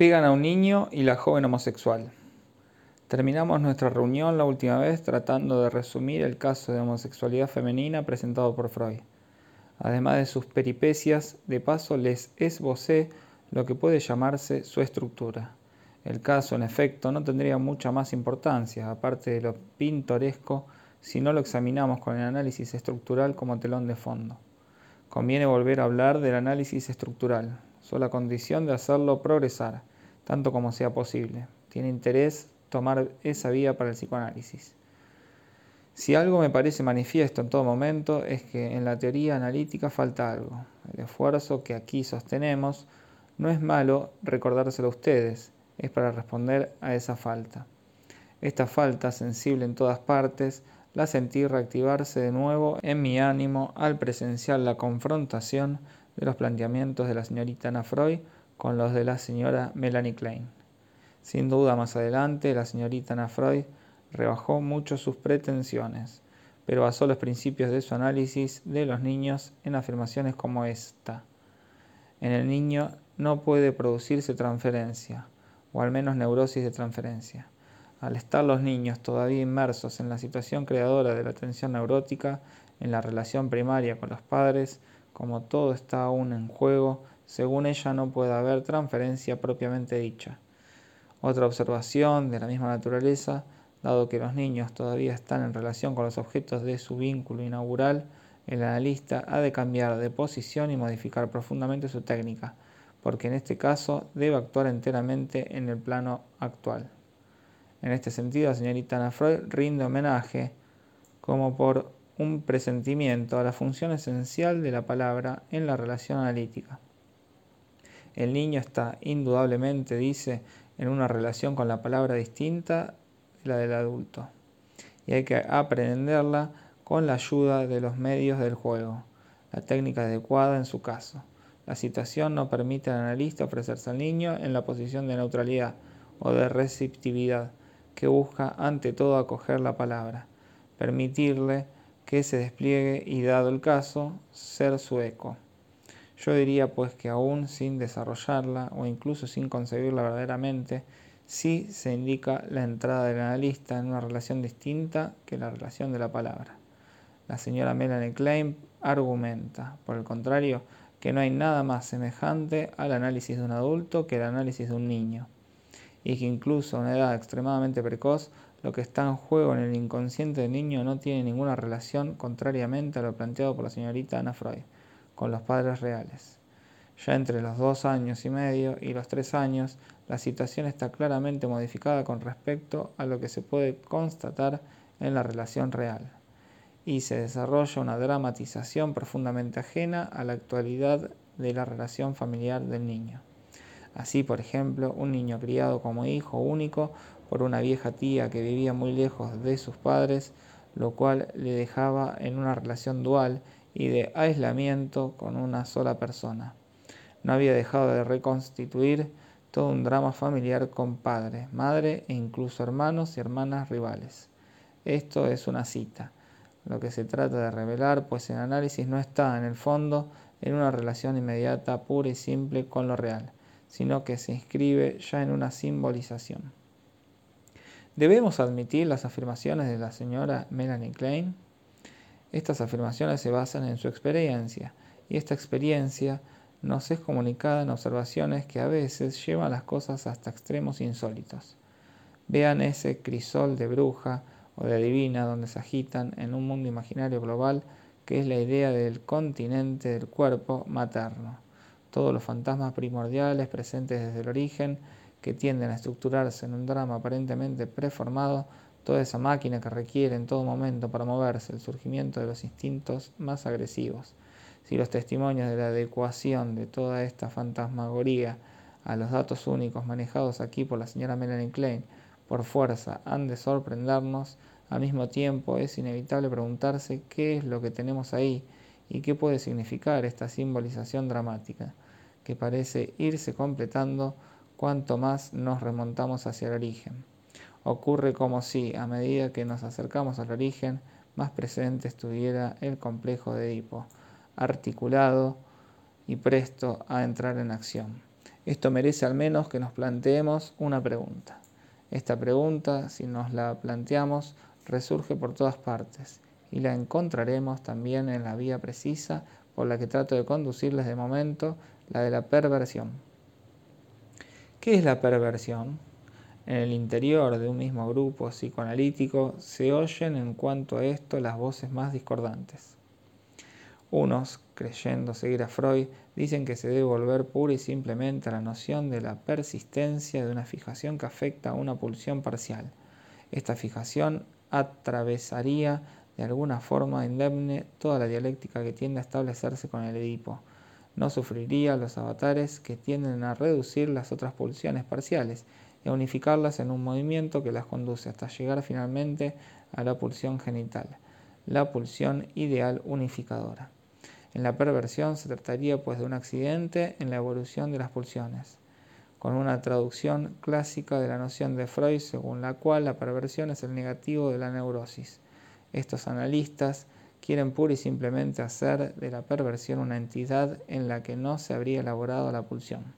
Pegan a un niño y la joven homosexual. Terminamos nuestra reunión la última vez tratando de resumir el caso de homosexualidad femenina presentado por Freud. Además de sus peripecias, de paso les esbocé lo que puede llamarse su estructura. El caso, en efecto, no tendría mucha más importancia, aparte de lo pintoresco, si no lo examinamos con el análisis estructural como telón de fondo. Conviene volver a hablar del análisis estructural, sola condición de hacerlo progresar tanto como sea posible. Tiene interés tomar esa vía para el psicoanálisis. Si algo me parece manifiesto en todo momento es que en la teoría analítica falta algo. El esfuerzo que aquí sostenemos no es malo recordárselo a ustedes, es para responder a esa falta. Esta falta, sensible en todas partes, la sentí reactivarse de nuevo en mi ánimo al presenciar la confrontación de los planteamientos de la señorita Ana Freud con los de la señora Melanie Klein. Sin duda, más adelante, la señorita Anna Freud rebajó mucho sus pretensiones, pero basó los principios de su análisis de los niños en afirmaciones como esta. En el niño no puede producirse transferencia, o al menos neurosis de transferencia. Al estar los niños todavía inmersos en la situación creadora de la tensión neurótica, en la relación primaria con los padres, como todo está aún en juego, según ella no puede haber transferencia propiamente dicha. Otra observación de la misma naturaleza, dado que los niños todavía están en relación con los objetos de su vínculo inaugural, el analista ha de cambiar de posición y modificar profundamente su técnica, porque en este caso debe actuar enteramente en el plano actual. En este sentido, la señorita Ana Freud rinde homenaje, como por un presentimiento, a la función esencial de la palabra en la relación analítica. El niño está indudablemente, dice, en una relación con la palabra distinta de la del adulto. Y hay que aprenderla con la ayuda de los medios del juego, la técnica adecuada en su caso. La situación no permite al analista ofrecerse al niño en la posición de neutralidad o de receptividad, que busca ante todo acoger la palabra, permitirle que se despliegue y, dado el caso, ser su eco. Yo diría pues que aún sin desarrollarla o incluso sin concebirla verdaderamente, sí se indica la entrada del analista en una relación distinta que la relación de la palabra. La señora Melanie Klein argumenta, por el contrario, que no hay nada más semejante al análisis de un adulto que el análisis de un niño, y que incluso a una edad extremadamente precoz, lo que está en juego en el inconsciente del niño no tiene ninguna relación contrariamente a lo planteado por la señorita Ana Freud con los padres reales. Ya entre los dos años y medio y los tres años, la situación está claramente modificada con respecto a lo que se puede constatar en la relación real, y se desarrolla una dramatización profundamente ajena a la actualidad de la relación familiar del niño. Así, por ejemplo, un niño criado como hijo único por una vieja tía que vivía muy lejos de sus padres, lo cual le dejaba en una relación dual y de aislamiento con una sola persona. No había dejado de reconstituir todo un drama familiar con padre, madre e incluso hermanos y hermanas rivales. Esto es una cita. Lo que se trata de revelar, pues el análisis no está en el fondo en una relación inmediata, pura y simple con lo real, sino que se inscribe ya en una simbolización. ¿Debemos admitir las afirmaciones de la señora Melanie Klein? Estas afirmaciones se basan en su experiencia y esta experiencia nos es comunicada en observaciones que a veces llevan las cosas hasta extremos insólitos. Vean ese crisol de bruja o de divina donde se agitan en un mundo imaginario global que es la idea del continente del cuerpo materno. Todos los fantasmas primordiales presentes desde el origen que tienden a estructurarse en un drama aparentemente preformado toda esa máquina que requiere en todo momento para moverse el surgimiento de los instintos más agresivos. Si los testimonios de la adecuación de toda esta fantasmagoría a los datos únicos manejados aquí por la señora Melanie Klein por fuerza han de sorprendernos, al mismo tiempo es inevitable preguntarse qué es lo que tenemos ahí y qué puede significar esta simbolización dramática, que parece irse completando cuanto más nos remontamos hacia el origen. Ocurre como si, a medida que nos acercamos al origen, más presente estuviera el complejo de Edipo, articulado y presto a entrar en acción. Esto merece al menos que nos planteemos una pregunta. Esta pregunta, si nos la planteamos, resurge por todas partes y la encontraremos también en la vía precisa por la que trato de conducirles de momento, la de la perversión. ¿Qué es la perversión? En el interior de un mismo grupo psicoanalítico se oyen en cuanto a esto las voces más discordantes. Unos, creyendo seguir a Freud, dicen que se debe volver pura y simplemente a la noción de la persistencia de una fijación que afecta a una pulsión parcial. Esta fijación atravesaría de alguna forma indemne toda la dialéctica que tiende a establecerse con el Edipo. No sufriría los avatares que tienden a reducir las otras pulsiones parciales y unificarlas en un movimiento que las conduce hasta llegar finalmente a la pulsión genital, la pulsión ideal unificadora. En la perversión se trataría pues de un accidente en la evolución de las pulsiones, con una traducción clásica de la noción de Freud según la cual la perversión es el negativo de la neurosis. Estos analistas quieren pura y simplemente hacer de la perversión una entidad en la que no se habría elaborado la pulsión.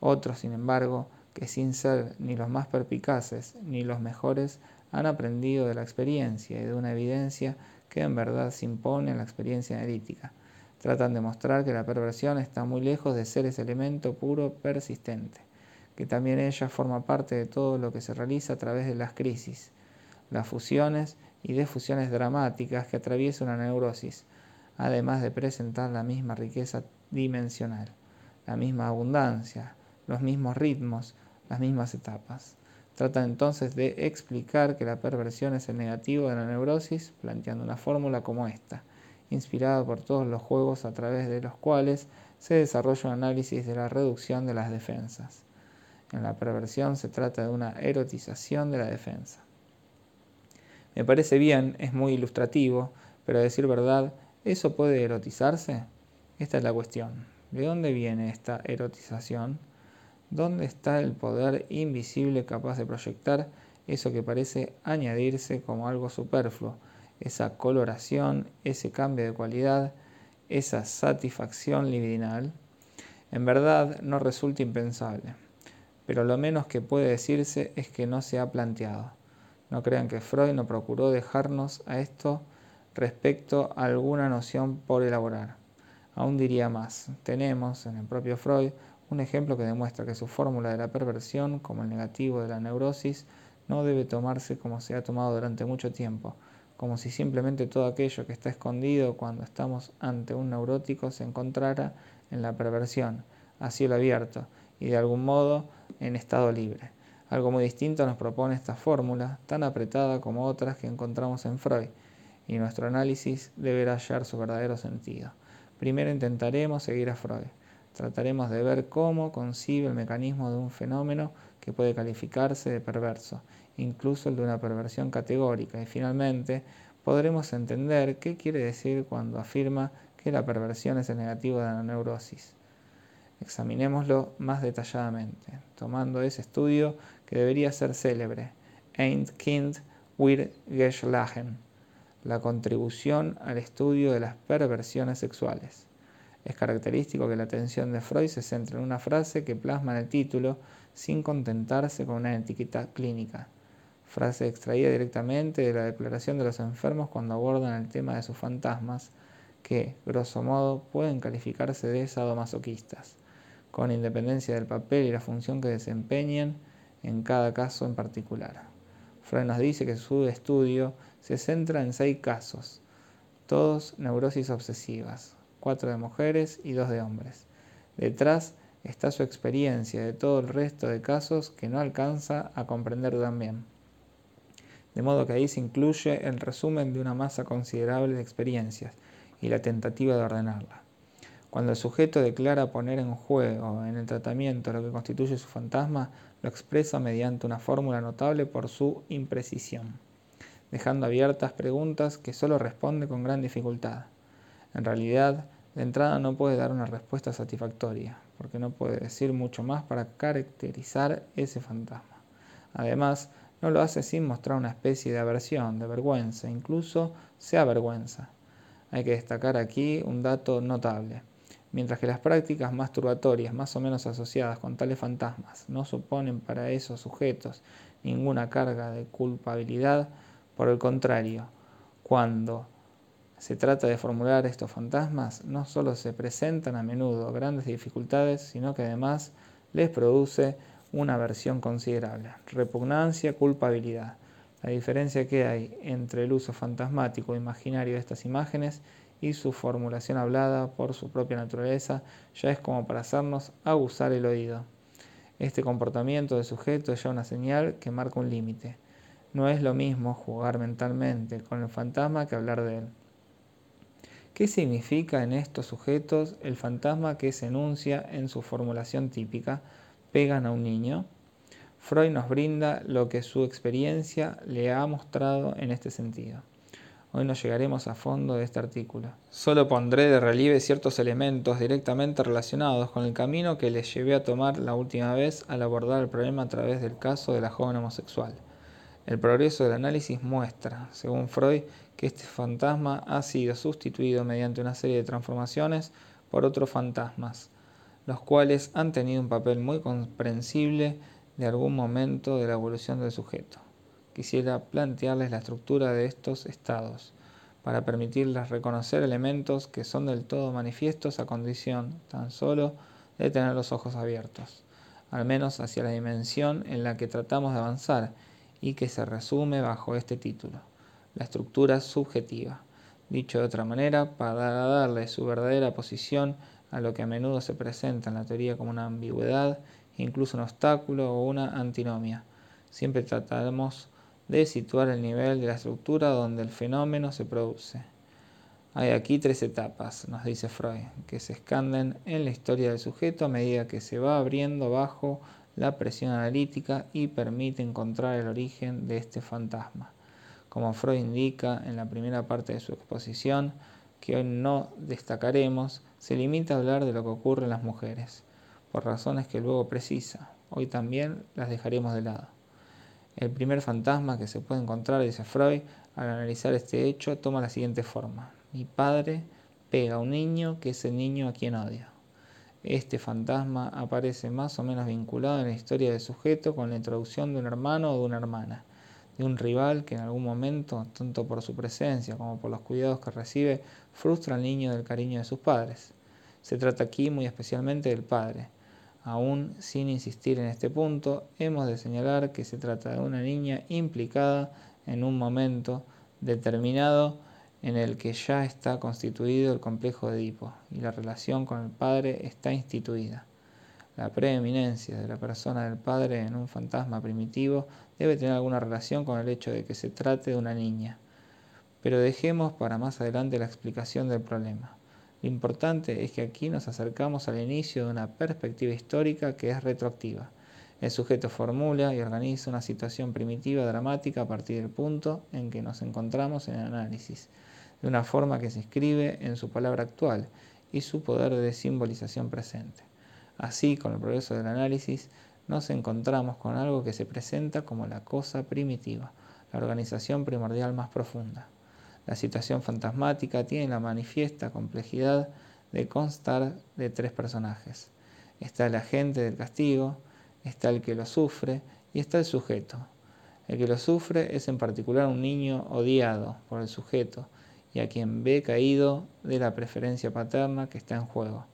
Otros, sin embargo, que sin ser ni los más perpicaces ni los mejores, han aprendido de la experiencia y de una evidencia que en verdad se impone en la experiencia analítica, Tratan de mostrar que la perversión está muy lejos de ser ese elemento puro persistente, que también ella forma parte de todo lo que se realiza a través de las crisis, las fusiones y defusiones dramáticas que atraviesa una neurosis, además de presentar la misma riqueza dimensional, la misma abundancia, los mismos ritmos, las mismas etapas. Tratan entonces de explicar que la perversión es el negativo de la neurosis, planteando una fórmula como esta inspirada por todos los juegos a través de los cuales se desarrolla un análisis de la reducción de las defensas. En la perversión se trata de una erotización de la defensa. Me parece bien, es muy ilustrativo, pero a decir verdad, ¿eso puede erotizarse? Esta es la cuestión. ¿De dónde viene esta erotización? ¿Dónde está el poder invisible capaz de proyectar eso que parece añadirse como algo superfluo, esa coloración, ese cambio de cualidad, esa satisfacción libidinal, en verdad no resulta impensable, pero lo menos que puede decirse es que no se ha planteado. No crean que Freud no procuró dejarnos a esto respecto a alguna noción por elaborar. Aún diría más, tenemos en el propio Freud un ejemplo que demuestra que su fórmula de la perversión, como el negativo de la neurosis, no debe tomarse como se ha tomado durante mucho tiempo, como si simplemente todo aquello que está escondido cuando estamos ante un neurótico se encontrara en la perversión, a cielo abierto y de algún modo en estado libre. Algo muy distinto nos propone esta fórmula, tan apretada como otras que encontramos en Freud, y nuestro análisis deberá hallar su verdadero sentido. Primero intentaremos seguir a Freud. Trataremos de ver cómo concibe el mecanismo de un fenómeno que puede calificarse de perverso incluso el de una perversión categórica, y finalmente podremos entender qué quiere decir cuando afirma que la perversión es el negativo de la neurosis. Examinémoslo más detalladamente, tomando ese estudio que debería ser célebre, Ein Kind wir Geschlagen, la contribución al estudio de las perversiones sexuales. Es característico que la atención de Freud se centre en una frase que plasma en el título sin contentarse con una etiqueta clínica. Frase extraída directamente de la Declaración de los Enfermos cuando abordan el tema de sus fantasmas, que, grosso modo, pueden calificarse de sadomasoquistas, con independencia del papel y la función que desempeñen en cada caso en particular. Freud nos dice que su estudio se centra en seis casos, todos neurosis obsesivas, cuatro de mujeres y dos de hombres. Detrás está su experiencia de todo el resto de casos que no alcanza a comprender también de modo que ahí se incluye el resumen de una masa considerable de experiencias y la tentativa de ordenarla. Cuando el sujeto declara poner en juego en el tratamiento lo que constituye su fantasma, lo expresa mediante una fórmula notable por su imprecisión, dejando abiertas preguntas que solo responde con gran dificultad. En realidad, de entrada no puede dar una respuesta satisfactoria, porque no puede decir mucho más para caracterizar ese fantasma. Además, no lo hace sin mostrar una especie de aversión, de vergüenza, incluso se avergüenza. Hay que destacar aquí un dato notable. Mientras que las prácticas masturbatorias más o menos asociadas con tales fantasmas no suponen para esos sujetos ninguna carga de culpabilidad, por el contrario, cuando se trata de formular estos fantasmas, no solo se presentan a menudo grandes dificultades, sino que además les produce una aversión considerable, repugnancia, culpabilidad. La diferencia que hay entre el uso fantasmático e imaginario de estas imágenes y su formulación hablada por su propia naturaleza ya es como para hacernos abusar el oído. Este comportamiento del sujeto es ya una señal que marca un límite. No es lo mismo jugar mentalmente con el fantasma que hablar de él. ¿Qué significa en estos sujetos el fantasma que se enuncia en su formulación típica? Pegan a un niño. Freud nos brinda lo que su experiencia le ha mostrado en este sentido. Hoy no llegaremos a fondo de este artículo. Solo pondré de relieve ciertos elementos directamente relacionados con el camino que les llevé a tomar la última vez al abordar el problema a través del caso de la joven homosexual. El progreso del análisis muestra, según Freud, que este fantasma ha sido sustituido mediante una serie de transformaciones por otros fantasmas, los cuales han tenido un papel muy comprensible de algún momento de la evolución del sujeto. Quisiera plantearles la estructura de estos estados, para permitirles reconocer elementos que son del todo manifiestos a condición tan solo de tener los ojos abiertos, al menos hacia la dimensión en la que tratamos de avanzar y que se resume bajo este título, la estructura subjetiva. Dicho de otra manera, para darle su verdadera posición a lo que a menudo se presenta en la teoría como una ambigüedad, incluso un obstáculo o una antinomia. Siempre trataremos de situar el nivel de la estructura donde el fenómeno se produce. Hay aquí tres etapas, nos dice Freud, que se escanden en la historia del sujeto a medida que se va abriendo bajo la presión analítica y permite encontrar el origen de este fantasma. Como Freud indica en la primera parte de su exposición, que hoy no destacaremos, se limita a hablar de lo que ocurre en las mujeres, por razones que luego precisa. Hoy también las dejaremos de lado. El primer fantasma que se puede encontrar, dice Freud, al analizar este hecho, toma la siguiente forma. Mi padre pega a un niño que es el niño a quien odia. Este fantasma aparece más o menos vinculado en la historia del sujeto con la introducción de un hermano o de una hermana, de un rival que en algún momento, tanto por su presencia como por los cuidados que recibe, frustra al niño del cariño de sus padres. Se trata aquí muy especialmente del padre. Aún sin insistir en este punto, hemos de señalar que se trata de una niña implicada en un momento determinado en el que ya está constituido el complejo de Edipo y la relación con el padre está instituida. La preeminencia de la persona del padre en un fantasma primitivo debe tener alguna relación con el hecho de que se trate de una niña. Pero dejemos para más adelante la explicación del problema. Lo importante es que aquí nos acercamos al inicio de una perspectiva histórica que es retroactiva. El sujeto formula y organiza una situación primitiva dramática a partir del punto en que nos encontramos en el análisis de una forma que se inscribe en su palabra actual y su poder de simbolización presente. Así, con el progreso del análisis, nos encontramos con algo que se presenta como la cosa primitiva, la organización primordial más profunda. La situación fantasmática tiene la manifiesta complejidad de constar de tres personajes. Está el agente del castigo, está el que lo sufre y está el sujeto. El que lo sufre es en particular un niño odiado por el sujeto, y a quien ve caído de la preferencia paterna que está en juego,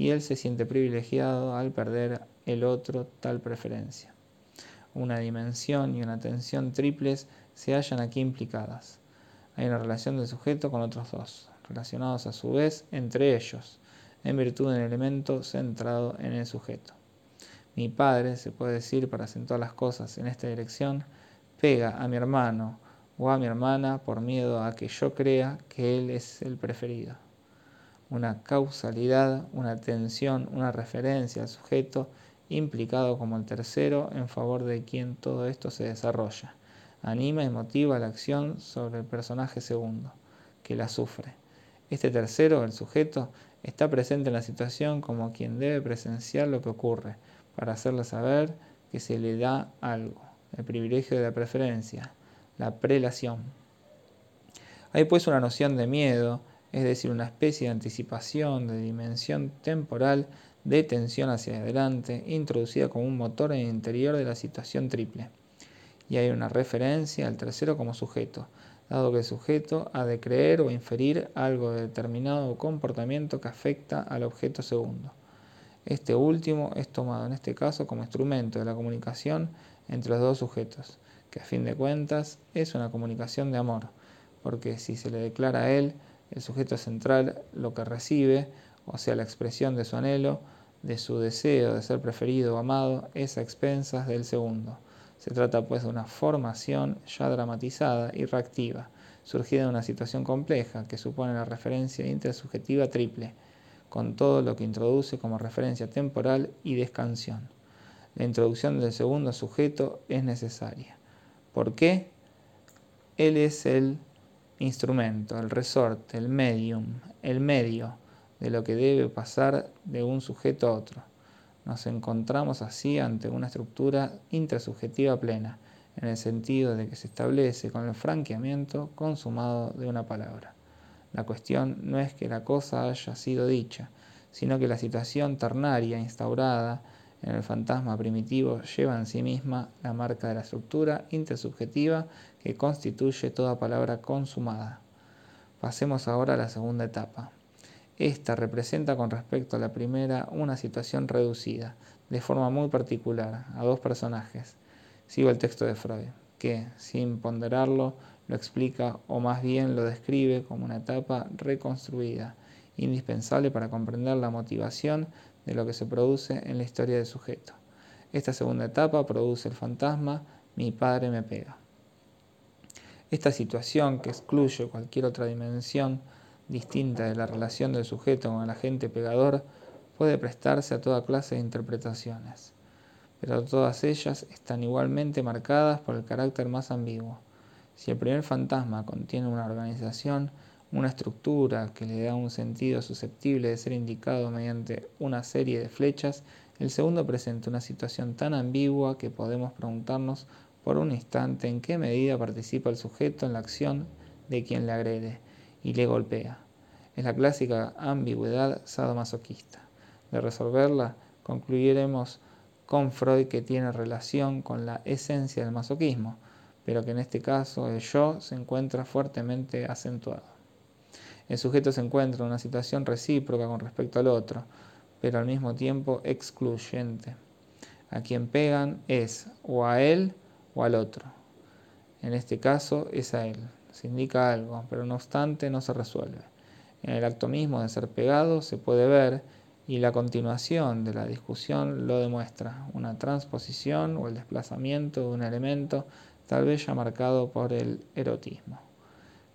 y él se siente privilegiado al perder el otro tal preferencia. Una dimensión y una tensión triples se hallan aquí implicadas. Hay una relación del sujeto con otros dos, relacionados a su vez entre ellos, en virtud de un elemento centrado en el sujeto. Mi padre, se puede decir para acentuar las cosas en esta dirección, pega a mi hermano o a mi hermana por miedo a que yo crea que él es el preferido. Una causalidad, una tensión, una referencia al sujeto implicado como el tercero en favor de quien todo esto se desarrolla. Anima y motiva la acción sobre el personaje segundo, que la sufre. Este tercero, el sujeto, está presente en la situación como quien debe presenciar lo que ocurre, para hacerle saber que se le da algo, el privilegio de la preferencia, la prelación. Hay pues una noción de miedo es decir, una especie de anticipación de dimensión temporal de tensión hacia adelante, introducida como un motor en el interior de la situación triple. Y hay una referencia al tercero como sujeto, dado que el sujeto ha de creer o inferir algo de determinado comportamiento que afecta al objeto segundo. Este último es tomado en este caso como instrumento de la comunicación entre los dos sujetos, que a fin de cuentas es una comunicación de amor, porque si se le declara a él, el sujeto central, lo que recibe, o sea, la expresión de su anhelo, de su deseo de ser preferido o amado, es a expensas del segundo. Se trata pues de una formación ya dramatizada y reactiva, surgida de una situación compleja que supone la referencia intersubjetiva triple, con todo lo que introduce como referencia temporal y descansión. La introducción del segundo sujeto es necesaria. ¿Por qué? Él es el instrumento, el resorte, el medium, el medio de lo que debe pasar de un sujeto a otro. Nos encontramos así ante una estructura intrasubjetiva plena, en el sentido de que se establece con el franqueamiento consumado de una palabra. La cuestión no es que la cosa haya sido dicha, sino que la situación ternaria instaurada en el fantasma primitivo lleva en sí misma la marca de la estructura intersubjetiva que constituye toda palabra consumada. Pasemos ahora a la segunda etapa. Esta representa con respecto a la primera una situación reducida, de forma muy particular, a dos personajes. Sigo el texto de Freud, que, sin ponderarlo, lo explica o más bien lo describe como una etapa reconstruida, indispensable para comprender la motivación de lo que se produce en la historia del sujeto. Esta segunda etapa produce el fantasma mi padre me pega. Esta situación, que excluye cualquier otra dimensión distinta de la relación del sujeto con el agente pegador, puede prestarse a toda clase de interpretaciones, pero todas ellas están igualmente marcadas por el carácter más ambiguo. Si el primer fantasma contiene una organización, una estructura que le da un sentido susceptible de ser indicado mediante una serie de flechas, el segundo presenta una situación tan ambigua que podemos preguntarnos por un instante en qué medida participa el sujeto en la acción de quien le agrede y le golpea. Es la clásica ambigüedad sadomasoquista. De resolverla, concluiremos con Freud que tiene relación con la esencia del masoquismo, pero que en este caso el yo se encuentra fuertemente acentuado. El sujeto se encuentra en una situación recíproca con respecto al otro, pero al mismo tiempo excluyente. A quien pegan es o a él o al otro. En este caso es a él. Se indica algo, pero no obstante no se resuelve. En el acto mismo de ser pegado se puede ver, y la continuación de la discusión lo demuestra, una transposición o el desplazamiento de un elemento tal vez ya marcado por el erotismo,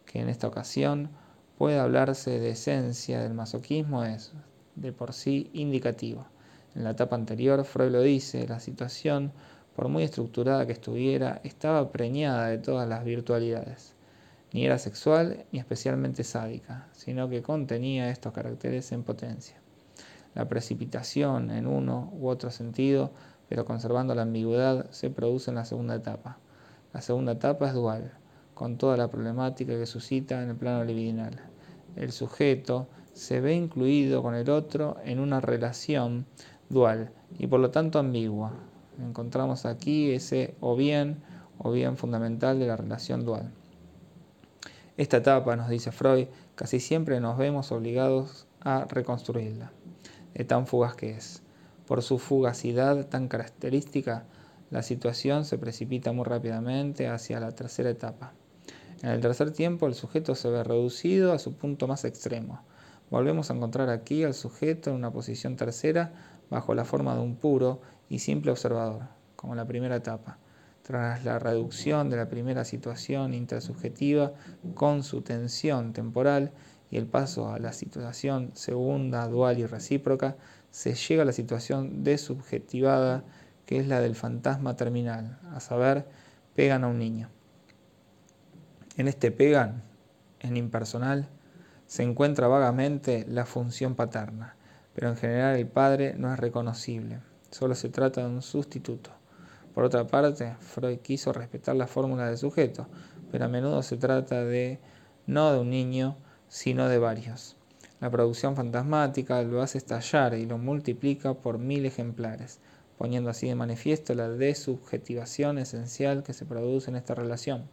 que en esta ocasión puede hablarse de esencia del masoquismo es de por sí indicativo. En la etapa anterior, Freud lo dice, la situación, por muy estructurada que estuviera, estaba preñada de todas las virtualidades. Ni era sexual ni especialmente sádica, sino que contenía estos caracteres en potencia. La precipitación en uno u otro sentido, pero conservando la ambigüedad, se produce en la segunda etapa. La segunda etapa es dual con toda la problemática que suscita en el plano libidinal. El sujeto se ve incluido con el otro en una relación dual y por lo tanto ambigua. Encontramos aquí ese o bien o bien fundamental de la relación dual. Esta etapa, nos dice Freud, casi siempre nos vemos obligados a reconstruirla, de tan fugaz que es. Por su fugacidad tan característica, la situación se precipita muy rápidamente hacia la tercera etapa. En el tercer tiempo el sujeto se ve reducido a su punto más extremo. Volvemos a encontrar aquí al sujeto en una posición tercera bajo la forma de un puro y simple observador, como en la primera etapa. Tras la reducción de la primera situación intersubjetiva con su tensión temporal y el paso a la situación segunda, dual y recíproca, se llega a la situación desubjetivada que es la del fantasma terminal, a saber, pegan a un niño. En este pegan, en impersonal, se encuentra vagamente la función paterna, pero en general el padre no es reconocible, solo se trata de un sustituto. Por otra parte, Freud quiso respetar la fórmula del sujeto, pero a menudo se trata de no de un niño, sino de varios. La producción fantasmática lo hace estallar y lo multiplica por mil ejemplares, poniendo así de manifiesto la desubjetivación esencial que se produce en esta relación.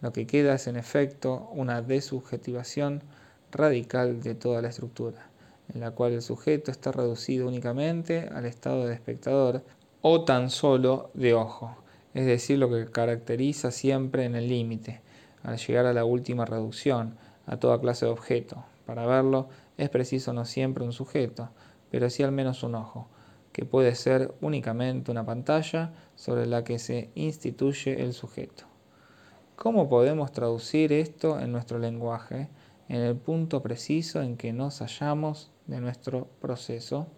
Lo que queda es en efecto una desubjetivación radical de toda la estructura, en la cual el sujeto está reducido únicamente al estado de espectador o tan solo de ojo, es decir, lo que caracteriza siempre en el límite, al llegar a la última reducción, a toda clase de objeto. Para verlo es preciso no siempre un sujeto, pero sí al menos un ojo, que puede ser únicamente una pantalla sobre la que se instituye el sujeto. ¿Cómo podemos traducir esto en nuestro lenguaje, en el punto preciso en que nos hallamos de nuestro proceso?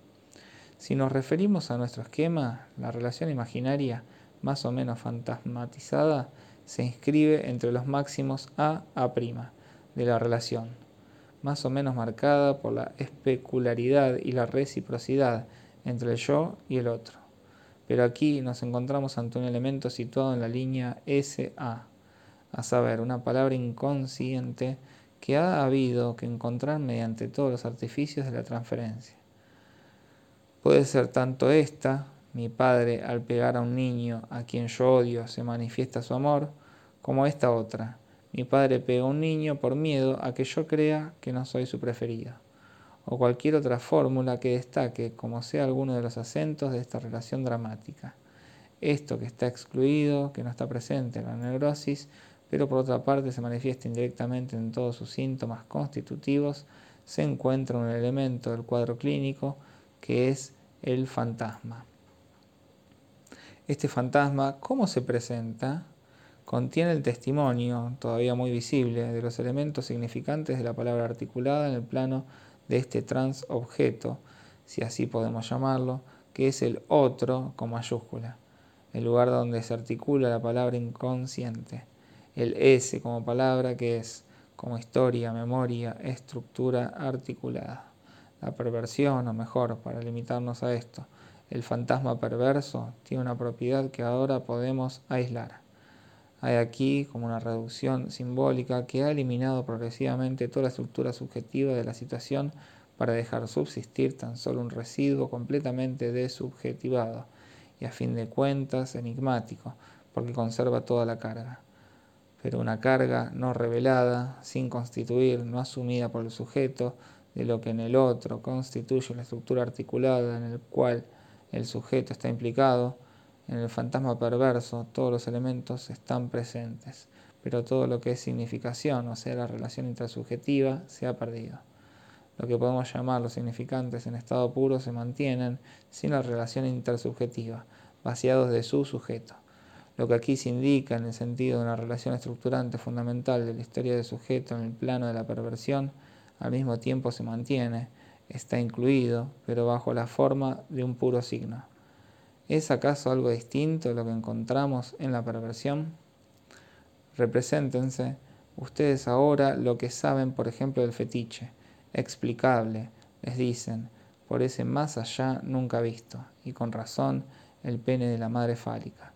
Si nos referimos a nuestro esquema, la relación imaginaria, más o menos fantasmatizada, se inscribe entre los máximos A A' de la relación, más o menos marcada por la especularidad y la reciprocidad entre el yo y el otro. Pero aquí nos encontramos ante un elemento situado en la línea SA, a saber, una palabra inconsciente que ha habido que encontrar mediante todos los artificios de la transferencia. Puede ser tanto esta, mi padre al pegar a un niño a quien yo odio se manifiesta su amor, como esta otra, mi padre pega a un niño por miedo a que yo crea que no soy su preferido, o cualquier otra fórmula que destaque como sea alguno de los acentos de esta relación dramática. Esto que está excluido, que no está presente en la neurosis, pero por otra parte se manifiesta indirectamente en todos sus síntomas constitutivos, se encuentra un elemento del cuadro clínico que es el fantasma. Este fantasma, ¿cómo se presenta? Contiene el testimonio, todavía muy visible, de los elementos significantes de la palabra articulada en el plano de este transobjeto, si así podemos llamarlo, que es el otro con mayúscula, el lugar donde se articula la palabra inconsciente, el S como palabra que es como historia, memoria, estructura articulada. La perversión, o mejor, para limitarnos a esto, el fantasma perverso tiene una propiedad que ahora podemos aislar. Hay aquí como una reducción simbólica que ha eliminado progresivamente toda la estructura subjetiva de la situación para dejar subsistir tan solo un residuo completamente desubjetivado y a fin de cuentas enigmático, porque conserva toda la carga. Pero una carga no revelada, sin constituir, no asumida por el sujeto, de lo que en el otro constituye la estructura articulada en el cual el sujeto está implicado, en el fantasma perverso todos los elementos están presentes, pero todo lo que es significación, o sea, la relación intersubjetiva, se ha perdido. Lo que podemos llamar los significantes en estado puro se mantienen sin la relación intersubjetiva, vaciados de su sujeto. Lo que aquí se indica en el sentido de una relación estructurante fundamental de la historia del sujeto en el plano de la perversión, al mismo tiempo se mantiene, está incluido, pero bajo la forma de un puro signo. ¿Es acaso algo distinto lo que encontramos en la perversión? Represéntense ustedes ahora lo que saben, por ejemplo, del fetiche, explicable, les dicen, por ese más allá nunca visto, y con razón el pene de la madre fálica.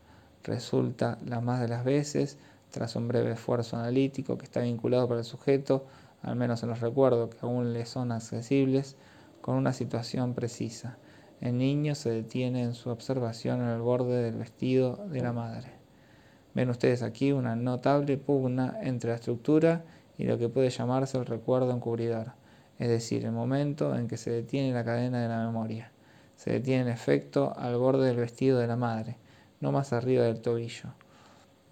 Resulta la más de las veces, tras un breve esfuerzo analítico que está vinculado para el sujeto, al menos en los recuerdos que aún le son accesibles, con una situación precisa el niño se detiene en su observación en el borde del vestido de la madre. Ven ustedes aquí una notable pugna entre la estructura y lo que puede llamarse el recuerdo encubridor, es decir, el momento en que se detiene la cadena de la memoria. Se detiene en efecto al borde del vestido de la madre, no más arriba del tobillo,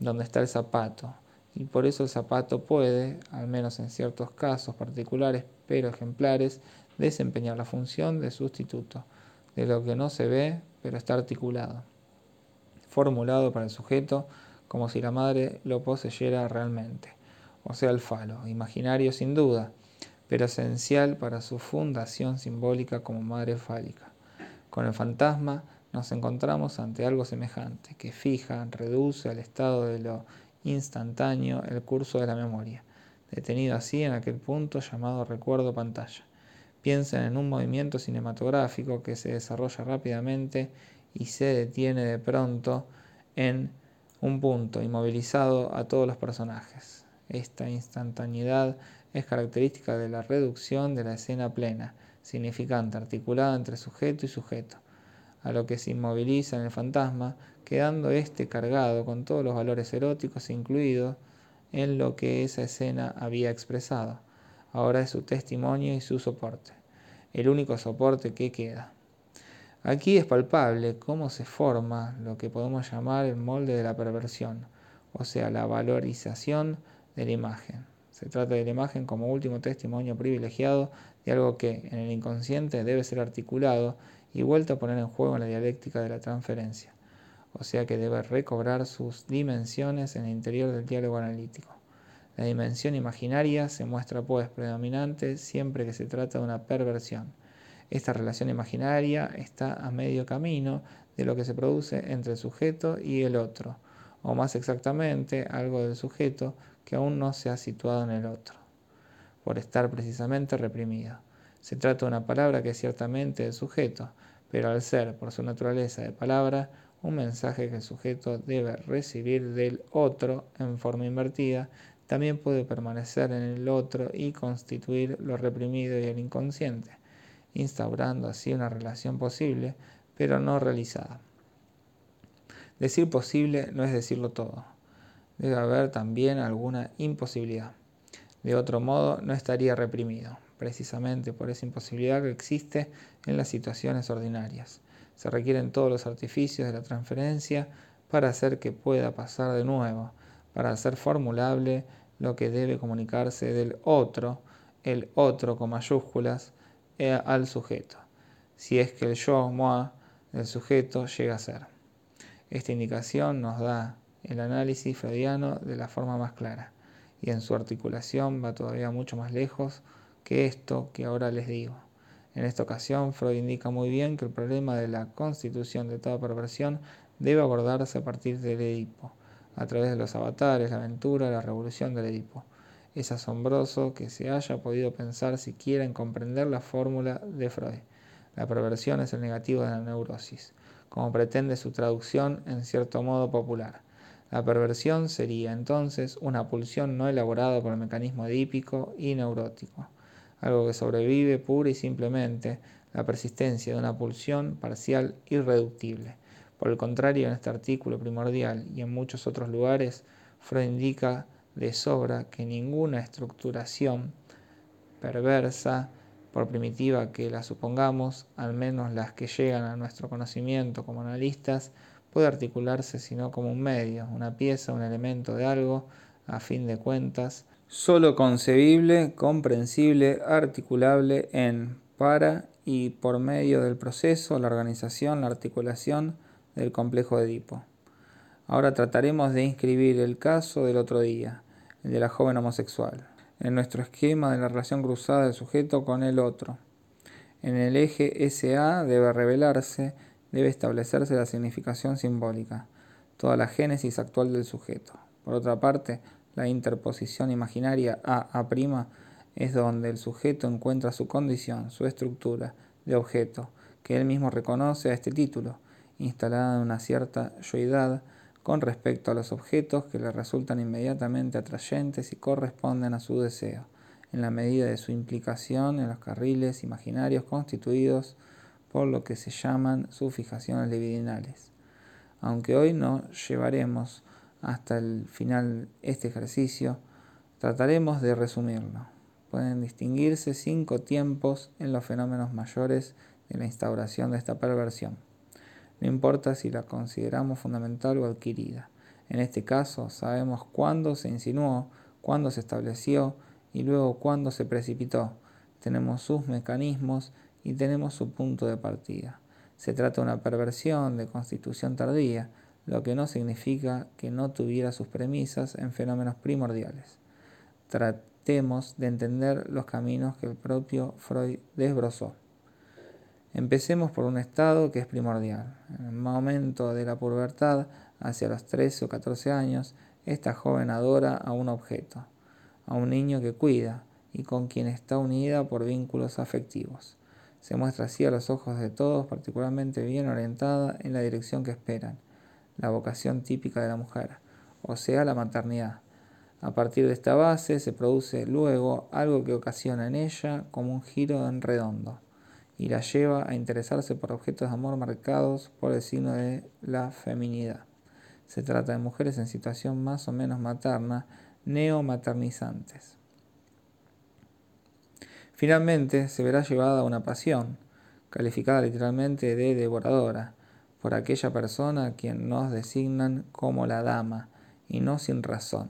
donde está el zapato, y por eso el zapato puede, al menos en ciertos casos particulares pero ejemplares, desempeñar la función de sustituto de lo que no se ve, pero está articulado, formulado para el sujeto como si la madre lo poseyera realmente, o sea, el falo, imaginario sin duda, pero esencial para su fundación simbólica como madre fálica. Con el fantasma nos encontramos ante algo semejante, que fija, reduce al estado de lo instantáneo el curso de la memoria, detenido así en aquel punto llamado recuerdo pantalla. Piensen en un movimiento cinematográfico que se desarrolla rápidamente y se detiene de pronto en un punto, inmovilizado a todos los personajes. Esta instantaneidad es característica de la reducción de la escena plena, significante, articulada entre sujeto y sujeto, a lo que se inmoviliza en el fantasma, quedando éste cargado con todos los valores eróticos incluidos en lo que esa escena había expresado. Ahora es su testimonio y su soporte, el único soporte que queda. Aquí es palpable cómo se forma lo que podemos llamar el molde de la perversión, o sea, la valorización de la imagen. Se trata de la imagen como último testimonio privilegiado de algo que en el inconsciente debe ser articulado y vuelto a poner en juego la dialéctica de la transferencia, o sea que debe recobrar sus dimensiones en el interior del diálogo analítico. La dimensión imaginaria se muestra pues predominante siempre que se trata de una perversión. Esta relación imaginaria está a medio camino de lo que se produce entre el sujeto y el otro, o más exactamente algo del sujeto que aún no se ha situado en el otro, por estar precisamente reprimido. Se trata de una palabra que es ciertamente el sujeto, pero al ser, por su naturaleza de palabra, un mensaje que el sujeto debe recibir del otro en forma invertida, también puede permanecer en el otro y constituir lo reprimido y el inconsciente, instaurando así una relación posible, pero no realizada. Decir posible no es decirlo todo debe haber también alguna imposibilidad. De otro modo, no estaría reprimido, precisamente por esa imposibilidad que existe en las situaciones ordinarias. Se requieren todos los artificios de la transferencia para hacer que pueda pasar de nuevo, para hacer formulable lo que debe comunicarse del otro, el otro con mayúsculas, eh, al sujeto, si es que el yo, moi, del sujeto llega a ser. Esta indicación nos da el análisis freudiano de la forma más clara, y en su articulación va todavía mucho más lejos que esto que ahora les digo. En esta ocasión, Freud indica muy bien que el problema de la constitución de toda perversión debe abordarse a partir del Edipo, a través de los avatares, la aventura, la revolución del Edipo. Es asombroso que se haya podido pensar siquiera en comprender la fórmula de Freud. La perversión es el negativo de la neurosis, como pretende su traducción en cierto modo popular. La perversión sería entonces una pulsión no elaborada por el mecanismo edípico y neurótico, algo que sobrevive pura y simplemente la persistencia de una pulsión parcial irreductible. Por el contrario, en este artículo primordial y en muchos otros lugares, Freud indica de sobra que ninguna estructuración perversa, por primitiva que la supongamos, al menos las que llegan a nuestro conocimiento como analistas, puede articularse sino como un medio, una pieza, un elemento de algo, a fin de cuentas, solo concebible, comprensible, articulable en, para y por medio del proceso, la organización, la articulación del complejo de Edipo. Ahora trataremos de inscribir el caso del otro día, el de la joven homosexual, en nuestro esquema de la relación cruzada del sujeto con el otro. En el eje SA debe revelarse debe establecerse la significación simbólica, toda la génesis actual del sujeto. Por otra parte, la interposición imaginaria A' es donde el sujeto encuentra su condición, su estructura de objeto, que él mismo reconoce a este título, instalada en una cierta yoidad con respecto a los objetos que le resultan inmediatamente atrayentes y corresponden a su deseo, en la medida de su implicación en los carriles imaginarios constituidos por lo que se llaman sus fijaciones libidinales. Aunque hoy no llevaremos hasta el final este ejercicio, trataremos de resumirlo. Pueden distinguirse cinco tiempos en los fenómenos mayores de la instauración de esta perversión. No importa si la consideramos fundamental o adquirida. En este caso, sabemos cuándo se insinuó, cuándo se estableció y luego cuándo se precipitó. Tenemos sus mecanismos y tenemos su punto de partida. Se trata de una perversión de constitución tardía, lo que no significa que no tuviera sus premisas en fenómenos primordiales. Tratemos de entender los caminos que el propio Freud desbrozó. Empecemos por un estado que es primordial. En el momento de la pubertad, hacia los 13 o 14 años, esta joven adora a un objeto, a un niño que cuida y con quien está unida por vínculos afectivos se muestra así a los ojos de todos particularmente bien orientada en la dirección que esperan, la vocación típica de la mujer, o sea, la maternidad. A partir de esta base se produce luego algo que ocasiona en ella como un giro en redondo y la lleva a interesarse por objetos de amor marcados por el signo de la feminidad. Se trata de mujeres en situación más o menos materna, neomaternizantes. Finalmente se verá llevada a una pasión, calificada literalmente de devoradora, por aquella persona a quien nos designan como la dama, y no sin razón.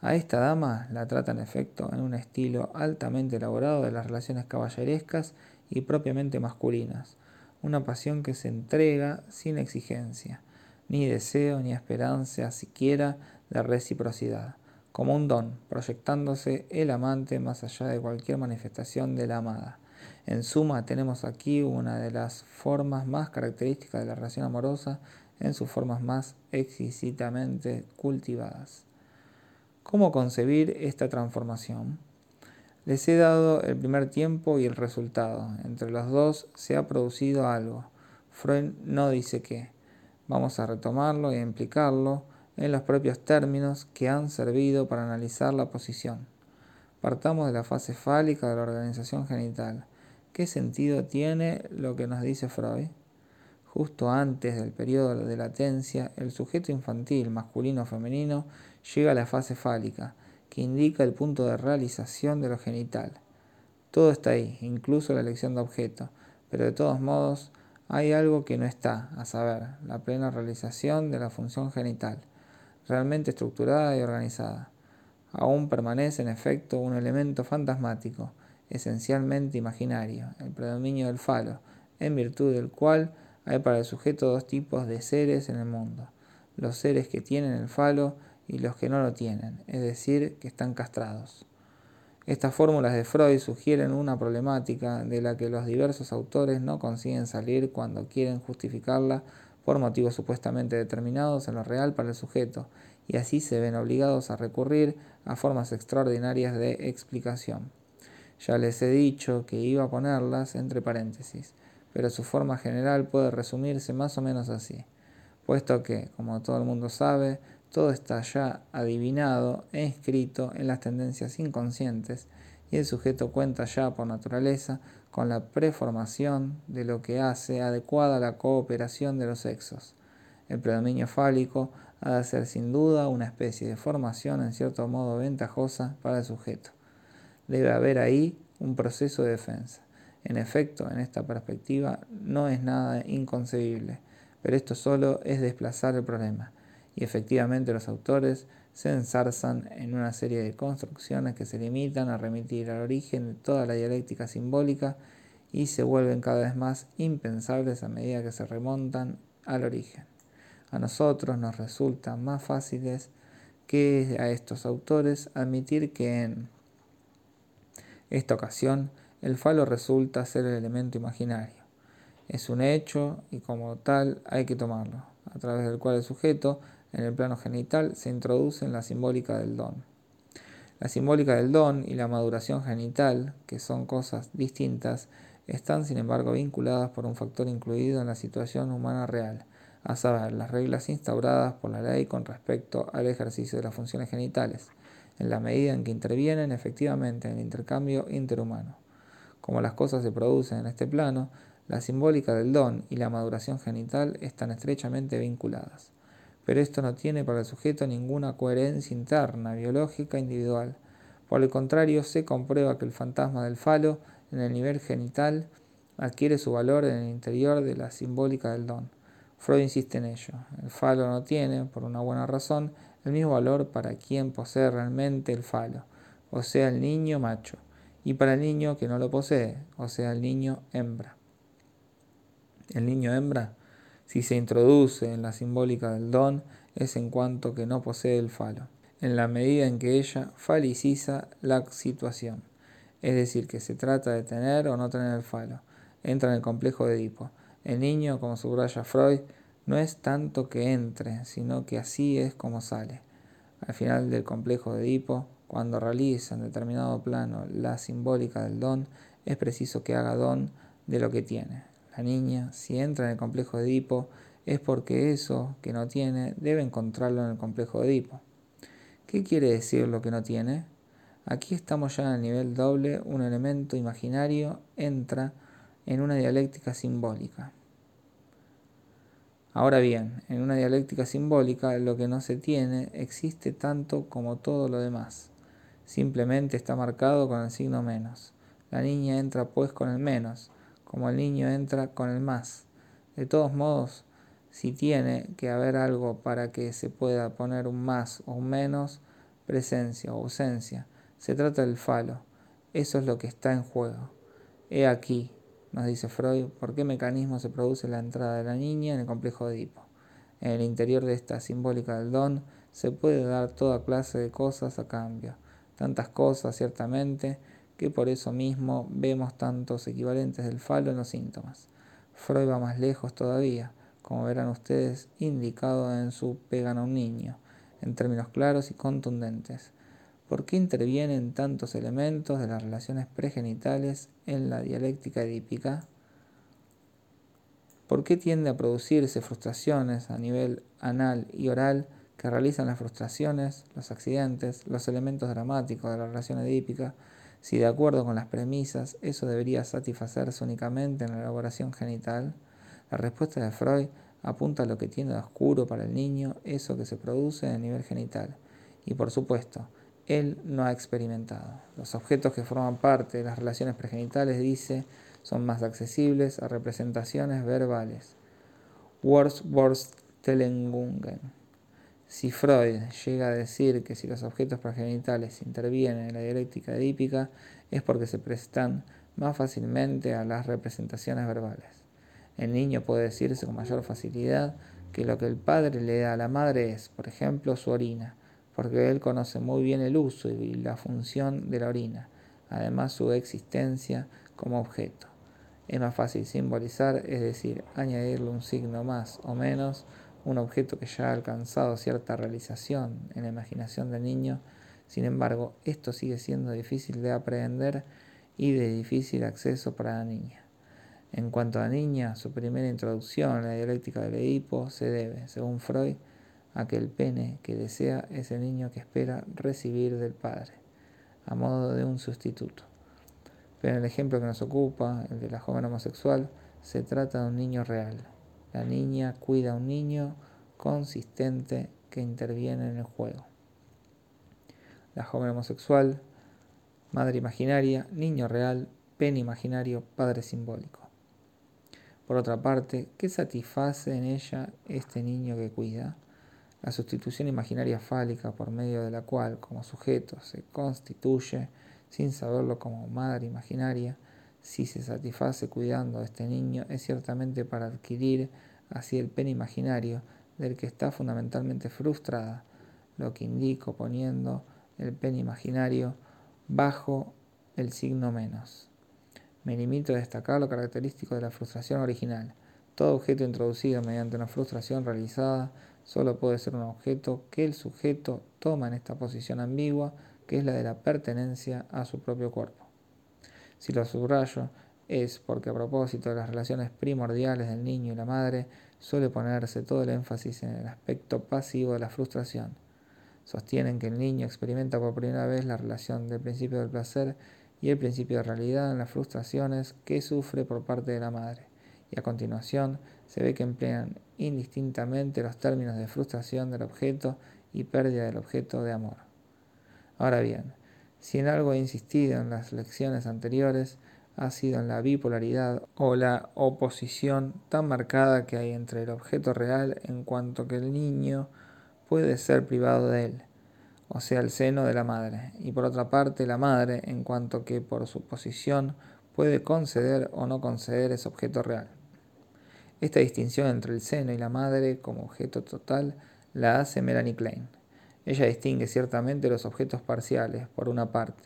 A esta dama la trata en efecto en un estilo altamente elaborado de las relaciones caballerescas y propiamente masculinas, una pasión que se entrega sin exigencia, ni deseo ni esperanza siquiera de reciprocidad, como un don, proyectándose el amante más allá de cualquier manifestación de la amada. En suma, tenemos aquí una de las formas más características de la relación amorosa en sus formas más exquisitamente cultivadas. ¿Cómo concebir esta transformación? Les he dado el primer tiempo y el resultado. Entre los dos se ha producido algo. Freud no dice qué. Vamos a retomarlo y a implicarlo en los propios términos que han servido para analizar la posición. Partamos de la fase fálica de la organización genital. ¿Qué sentido tiene lo que nos dice Freud? Justo antes del periodo de latencia, el sujeto infantil, masculino o femenino, llega a la fase fálica, que indica el punto de realización de lo genital. Todo está ahí, incluso la elección de objeto, pero de todos modos hay algo que no está, a saber, la plena realización de la función genital, realmente estructurada y organizada. Aún permanece en efecto un elemento fantasmático, esencialmente imaginario, el predominio del falo, en virtud del cual hay para el sujeto dos tipos de seres en el mundo, los seres que tienen el falo y los que no lo tienen, es decir, que están castrados. Estas fórmulas de Freud sugieren una problemática de la que los diversos autores no consiguen salir cuando quieren justificarla por motivos supuestamente determinados en lo real para el sujeto, y así se ven obligados a recurrir a formas extraordinarias de explicación. Ya les he dicho que iba a ponerlas entre paréntesis, pero su forma general puede resumirse más o menos así, puesto que, como todo el mundo sabe, todo está ya adivinado e inscrito en las tendencias inconscientes y el sujeto cuenta ya por naturaleza con la preformación de lo que hace adecuada la cooperación de los sexos. El predominio fálico ha de ser sin duda una especie de formación en cierto modo ventajosa para el sujeto. Debe haber ahí un proceso de defensa. En efecto, en esta perspectiva no es nada inconcebible, pero esto solo es desplazar el problema y efectivamente los autores se ensarzan en una serie de construcciones que se limitan a remitir al origen de toda la dialéctica simbólica y se vuelven cada vez más impensables a medida que se remontan al origen. A nosotros nos resulta más fáciles que a estos autores admitir que en esta ocasión el falo resulta ser el elemento imaginario. Es un hecho y como tal hay que tomarlo, a través del cual el sujeto en el plano genital se introduce en la simbólica del don. La simbólica del don y la maduración genital, que son cosas distintas, están sin embargo vinculadas por un factor incluido en la situación humana real, a saber, las reglas instauradas por la ley con respecto al ejercicio de las funciones genitales, en la medida en que intervienen efectivamente en el intercambio interhumano. Como las cosas se producen en este plano, la simbólica del don y la maduración genital están estrechamente vinculadas pero esto no tiene para el sujeto ninguna coherencia interna, biológica, individual. Por el contrario, se comprueba que el fantasma del falo en el nivel genital adquiere su valor en el interior de la simbólica del don. Freud insiste en ello. El falo no tiene, por una buena razón, el mismo valor para quien posee realmente el falo, o sea, el niño macho, y para el niño que no lo posee, o sea, el niño hembra. El niño hembra si se introduce en la simbólica del don, es en cuanto que no posee el falo, en la medida en que ella faliciza la situación, es decir, que se trata de tener o no tener el falo, entra en el complejo de Edipo. El niño, como subraya Freud, no es tanto que entre, sino que así es como sale. Al final del complejo de Edipo, cuando realiza en determinado plano la simbólica del don, es preciso que haga don de lo que tiene. La niña, si entra en el complejo de Edipo, es porque eso que no tiene debe encontrarlo en el complejo de Edipo. ¿Qué quiere decir lo que no tiene? Aquí estamos ya en el nivel doble, un elemento imaginario entra en una dialéctica simbólica. Ahora bien, en una dialéctica simbólica lo que no se tiene existe tanto como todo lo demás. Simplemente está marcado con el signo menos. La niña entra pues con el menos, como el niño entra con el más. De todos modos, si tiene que haber algo para que se pueda poner un más o un menos, presencia o ausencia, se trata del falo. Eso es lo que está en juego. He aquí, nos dice Freud, por qué mecanismo se produce la entrada de la niña en el complejo de Edipo. En el interior de esta simbólica del don se puede dar toda clase de cosas a cambio, tantas cosas ciertamente que por eso mismo vemos tantos equivalentes del falo en los síntomas. Freud va más lejos todavía, como verán ustedes, indicado en su Pegan a un niño, en términos claros y contundentes. ¿Por qué intervienen tantos elementos de las relaciones pregenitales en la dialéctica edípica? ¿Por qué tiende a producirse frustraciones a nivel anal y oral que realizan las frustraciones, los accidentes, los elementos dramáticos de la relación edípica, si de acuerdo con las premisas eso debería satisfacerse únicamente en la elaboración genital? La respuesta de Freud apunta a lo que tiene de oscuro para el niño eso que se produce a nivel genital. Y por supuesto, él no ha experimentado. Los objetos que forman parte de las relaciones pregenitales, dice, son más accesibles a representaciones verbales. Wordsworth-Telengungen. Si Freud llega a decir que si los objetos pregenitales intervienen en la dialéctica edípica es porque se prestan más fácilmente a las representaciones verbales. El niño puede decirse con mayor facilidad que lo que el padre le da a la madre es, por ejemplo, su orina, porque él conoce muy bien el uso y la función de la orina, además su existencia como objeto. Es más fácil simbolizar, es decir, añadirle un signo más o menos, un objeto que ya ha alcanzado cierta realización en la imaginación del niño. Sin embargo, esto sigue siendo difícil de aprender y de difícil acceso para la niña. En cuanto a la niña, su primera introducción a la dialéctica del Edipo se debe, según Freud, Aquel pene que desea es el niño que espera recibir del padre, a modo de un sustituto. Pero en el ejemplo que nos ocupa, el de la joven homosexual, se trata de un niño real. La niña cuida a un niño consistente que interviene en el juego. La joven homosexual, madre imaginaria, niño real, pene imaginario, padre simbólico. Por otra parte, ¿qué satisface en ella este niño que cuida? La sustitución imaginaria fálica por medio de la cual como sujeto se constituye, sin saberlo como madre imaginaria, si se satisface cuidando a este niño, es ciertamente para adquirir así el pene imaginario del que está fundamentalmente frustrada, lo que indico poniendo el pene imaginario bajo el signo menos. Me limito a destacar lo característico de la frustración original. Todo objeto introducido mediante una frustración realizada solo puede ser un objeto que el sujeto toma en esta posición ambigua, que es la de la pertenencia a su propio cuerpo. Si lo subrayo, es porque a propósito de las relaciones primordiales del niño y la madre, suele ponerse todo el énfasis en el aspecto pasivo de la frustración. Sostienen que el niño experimenta por primera vez la relación del principio del placer y el principio de realidad en las frustraciones que sufre por parte de la madre, y a continuación se ve que emplean indistintamente los términos de frustración del objeto y pérdida del objeto de amor. Ahora bien, si en algo he insistido en las lecciones anteriores, ha sido en la bipolaridad o la oposición tan marcada que hay entre el objeto real en cuanto que el niño puede ser privado de él, o sea, el seno de la madre, y por otra parte la madre en cuanto que por su posición puede conceder o no conceder ese objeto real. Esta distinción entre el seno y la madre como objeto total la hace Melanie Klein. Ella distingue ciertamente los objetos parciales, por una parte,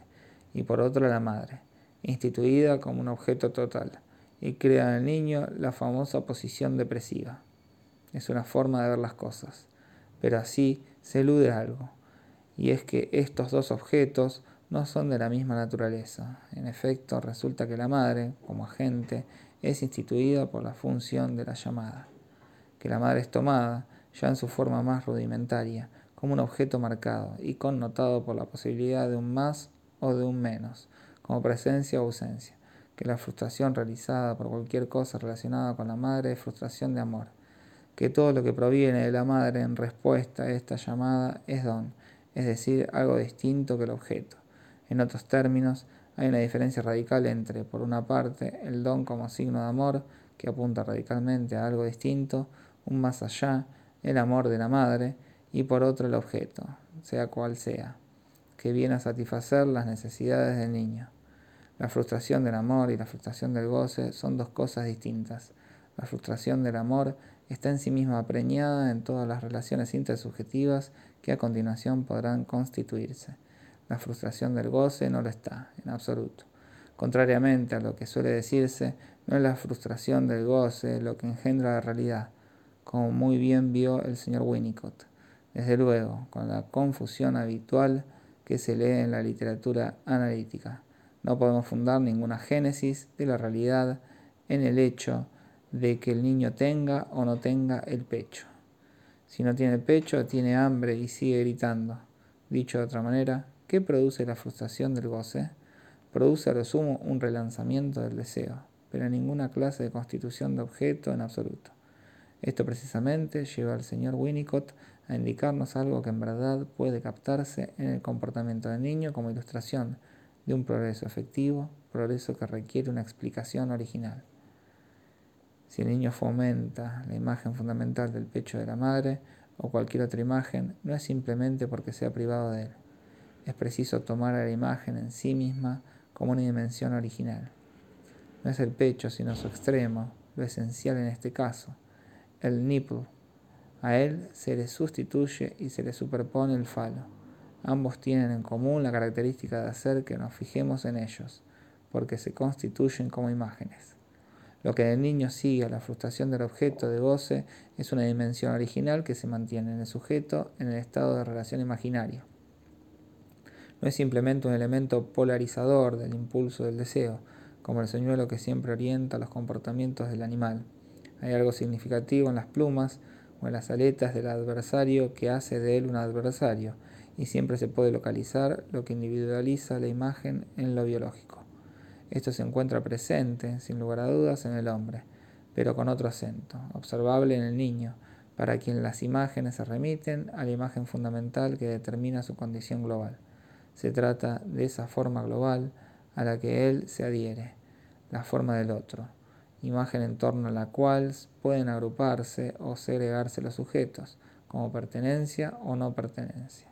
y por otra la madre, instituida como un objeto total, y crea en el niño la famosa posición depresiva. Es una forma de ver las cosas, pero así se elude algo, y es que estos dos objetos no son de la misma naturaleza. En efecto, resulta que la madre, como agente, es instituida por la función de la llamada, que la madre es tomada, ya en su forma más rudimentaria, como un objeto marcado y connotado por la posibilidad de un más o de un menos, como presencia o ausencia, que la frustración realizada por cualquier cosa relacionada con la madre es frustración de amor, que todo lo que proviene de la madre en respuesta a esta llamada es don, es decir, algo distinto que el objeto. En otros términos, hay una diferencia radical entre, por una parte, el don como signo de amor, que apunta radicalmente a algo distinto, un más allá, el amor de la madre, y por otro el objeto, sea cual sea, que viene a satisfacer las necesidades del niño. La frustración del amor y la frustración del goce son dos cosas distintas. La frustración del amor está en sí misma preñada en todas las relaciones intersubjetivas que a continuación podrán constituirse. La frustración del goce no lo está, en absoluto. Contrariamente a lo que suele decirse, no es la frustración del goce lo que engendra la realidad, como muy bien vio el señor Winnicott. Desde luego, con la confusión habitual que se lee en la literatura analítica. No podemos fundar ninguna génesis de la realidad en el hecho de que el niño tenga o no tenga el pecho. Si no tiene pecho, tiene hambre y sigue gritando. Dicho de otra manera, ¿qué produce la frustración del goce? Produce a lo sumo un relanzamiento del deseo, pero ninguna clase de constitución de objeto en absoluto. Esto precisamente lleva al señor Winnicott a indicarnos algo que en verdad puede captarse en el comportamiento del niño como ilustración de un progreso efectivo, progreso que requiere una explicación original. Si el niño fomenta la imagen fundamental del pecho de la madre o cualquier otra imagen, no es simplemente porque sea privado de él. Es preciso tomar a la imagen en sí misma como una dimensión original. No es el pecho, sino su extremo, lo esencial en este caso, el nipple a él se le sustituye y se le superpone el falo. Ambos tienen en común la característica de hacer que nos fijemos en ellos, porque se constituyen como imágenes. Lo que en el niño sigue a la frustración del objeto de goce es una dimensión original que se mantiene en el sujeto en el estado de relación imaginario. No es simplemente un elemento polarizador del impulso del deseo, como el señuelo que siempre orienta los comportamientos del animal. Hay algo significativo en las plumas, o en las aletas del adversario que hace de él un adversario, y siempre se puede localizar lo que individualiza la imagen en lo biológico. Esto se encuentra presente, sin lugar a dudas, en el hombre, pero con otro acento, observable en el niño, para quien las imágenes se remiten a la imagen fundamental que determina su condición global. Se trata de esa forma global a la que él se adhiere, la forma del otro imagen en torno a la cual pueden agruparse o segregarse los sujetos, como pertenencia o no pertenencia.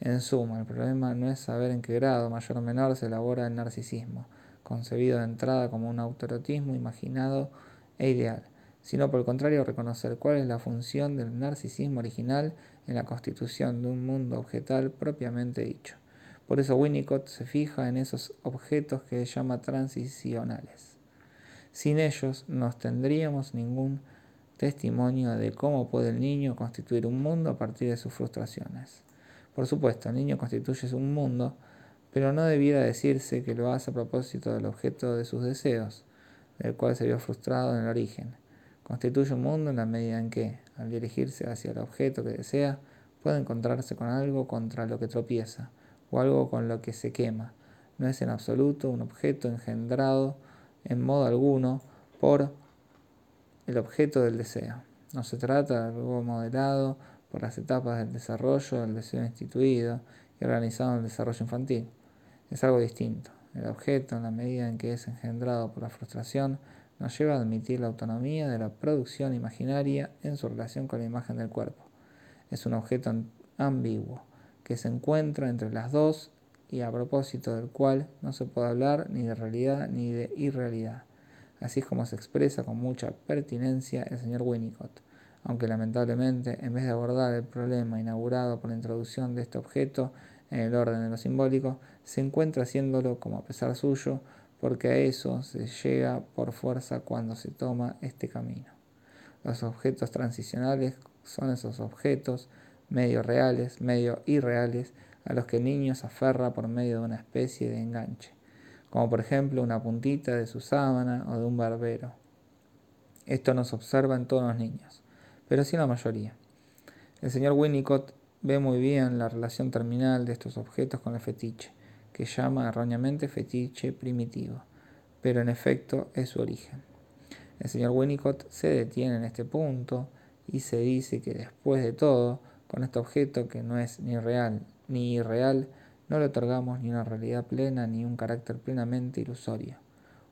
En suma, el problema no es saber en qué grado, mayor o menor, se elabora el narcisismo, concebido de entrada como un autorotismo imaginado e ideal, sino por el contrario reconocer cuál es la función del narcisismo original en la constitución de un mundo objetal propiamente dicho. Por eso Winnicott se fija en esos objetos que llama transicionales. Sin ellos no tendríamos ningún testimonio de cómo puede el niño constituir un mundo a partir de sus frustraciones. Por supuesto, el niño constituye un mundo, pero no debiera decirse que lo hace a propósito del objeto de sus deseos, del cual se vio frustrado en el origen. Constituye un mundo en la medida en que, al dirigirse hacia el objeto que desea, puede encontrarse con algo contra lo que tropieza, o algo con lo que se quema. No es en absoluto un objeto engendrado en modo alguno por el objeto del deseo. No se trata de algo modelado por las etapas del desarrollo del deseo instituido y organizado en el desarrollo infantil. Es algo distinto. El objeto, en la medida en que es engendrado por la frustración, nos lleva a admitir la autonomía de la producción imaginaria en su relación con la imagen del cuerpo. Es un objeto ambiguo, que se encuentra entre las dos y a propósito del cual no se puede hablar ni de realidad ni de irrealidad, así es como se expresa con mucha pertinencia el señor Winnicott, aunque lamentablemente en vez de abordar el problema inaugurado por la introducción de este objeto en el orden de lo simbólico, se encuentra haciéndolo como a pesar suyo, porque a eso se llega por fuerza cuando se toma este camino. Los objetos transicionales son esos objetos medio reales, medio irreales, a los que el niño se aferra por medio de una especie de enganche, como por ejemplo una puntita de su sábana o de un barbero. Esto no se observa en todos los niños, pero sí en la mayoría. El señor Winnicott ve muy bien la relación terminal de estos objetos con el fetiche, que llama erróneamente fetiche primitivo, pero en efecto es su origen. El señor Winnicott se detiene en este punto y se dice que después de todo, con este objeto que no es ni real ni irreal, no le otorgamos ni una realidad plena ni un carácter plenamente ilusorio.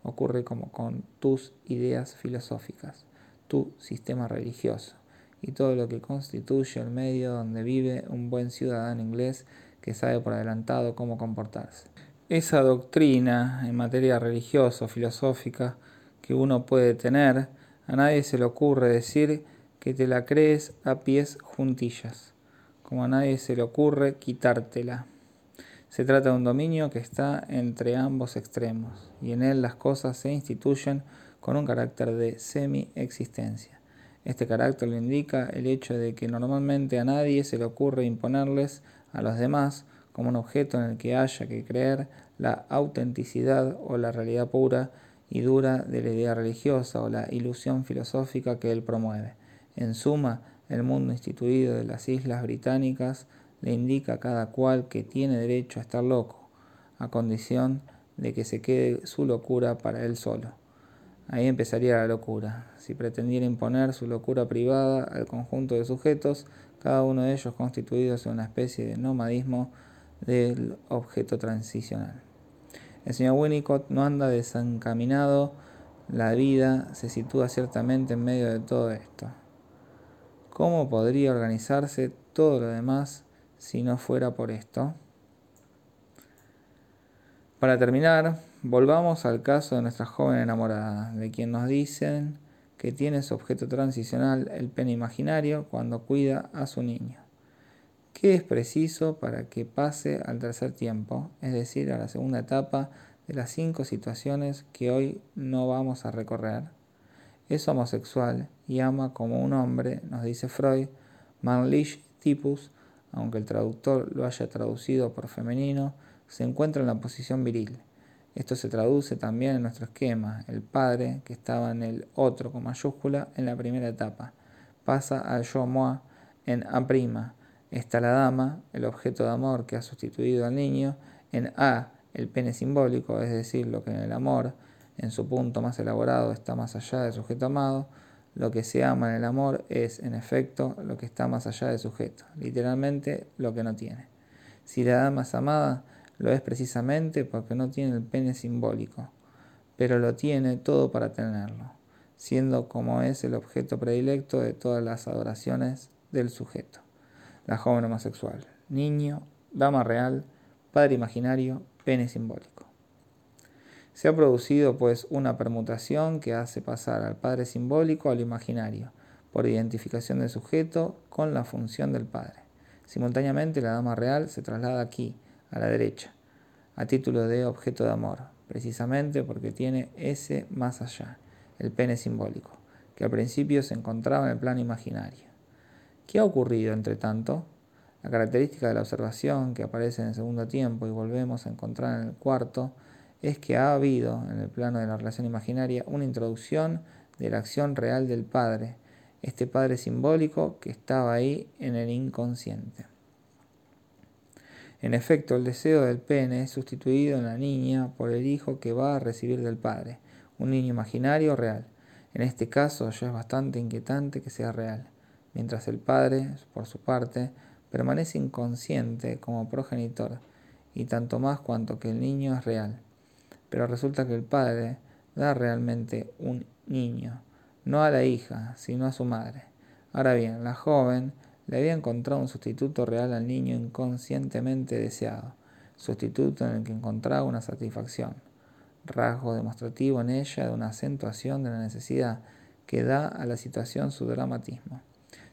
Ocurre como con tus ideas filosóficas, tu sistema religioso y todo lo que constituye el medio donde vive un buen ciudadano inglés que sabe por adelantado cómo comportarse. Esa doctrina en materia religiosa o filosófica que uno puede tener, a nadie se le ocurre decir que te la crees a pies juntillas, como a nadie se le ocurre quitártela. Se trata de un dominio que está entre ambos extremos, y en él las cosas se instituyen con un carácter de semi-existencia. Este carácter lo indica el hecho de que normalmente a nadie se le ocurre imponerles a los demás como un objeto en el que haya que creer la autenticidad o la realidad pura y dura de la idea religiosa o la ilusión filosófica que él promueve. En suma, el mundo instituido de las islas británicas le indica a cada cual que tiene derecho a estar loco, a condición de que se quede su locura para él solo. Ahí empezaría la locura. Si pretendiera imponer su locura privada al conjunto de sujetos, cada uno de ellos constituidos en una especie de nomadismo del objeto transicional. El señor Winnicott no anda desencaminado, la vida se sitúa ciertamente en medio de todo esto. ¿Cómo podría organizarse todo lo demás si no fuera por esto? Para terminar, volvamos al caso de nuestra joven enamorada, de quien nos dicen que tiene su objeto transicional el pene imaginario cuando cuida a su niño. ¿Qué es preciso para que pase al tercer tiempo, es decir, a la segunda etapa de las cinco situaciones que hoy no vamos a recorrer? Es homosexual y ama como un hombre, nos dice Freud, manlich typus, aunque el traductor lo haya traducido por femenino, se encuentra en la posición viril. Esto se traduce también en nuestro esquema. El padre, que estaba en el otro con mayúscula en la primera etapa, pasa al yo moi en A' Está la dama, el objeto de amor que ha sustituido al niño, en A, el pene simbólico, es decir, lo que en el amor, en su punto más elaborado, está más allá del sujeto amado. Lo que se ama en el amor es, en efecto, lo que está más allá del sujeto, literalmente lo que no tiene. Si la dama es amada, lo es precisamente porque no tiene el pene simbólico, pero lo tiene todo para tenerlo, siendo como es el objeto predilecto de todas las adoraciones del sujeto la joven homosexual, niño, dama real, padre imaginario, pene simbólico. Se ha producido pues una permutación que hace pasar al padre simbólico al imaginario, por identificación del sujeto con la función del padre. Simultáneamente la dama real se traslada aquí, a la derecha, a título de objeto de amor, precisamente porque tiene ese más allá, el pene simbólico, que al principio se encontraba en el plano imaginario. ¿Qué ha ocurrido entre tanto? La característica de la observación que aparece en el segundo tiempo y volvemos a encontrar en el cuarto es que ha habido en el plano de la relación imaginaria una introducción de la acción real del padre, este padre simbólico que estaba ahí en el inconsciente. En efecto, el deseo del pene es sustituido en la niña por el hijo que va a recibir del padre, un niño imaginario real. En este caso ya es bastante inquietante que sea real mientras el padre, por su parte, permanece inconsciente como progenitor, y tanto más cuanto que el niño es real. Pero resulta que el padre da realmente un niño, no a la hija, sino a su madre. Ahora bien, la joven le había encontrado un sustituto real al niño inconscientemente deseado, sustituto en el que encontraba una satisfacción, rasgo demostrativo en ella de una acentuación de la necesidad que da a la situación su dramatismo.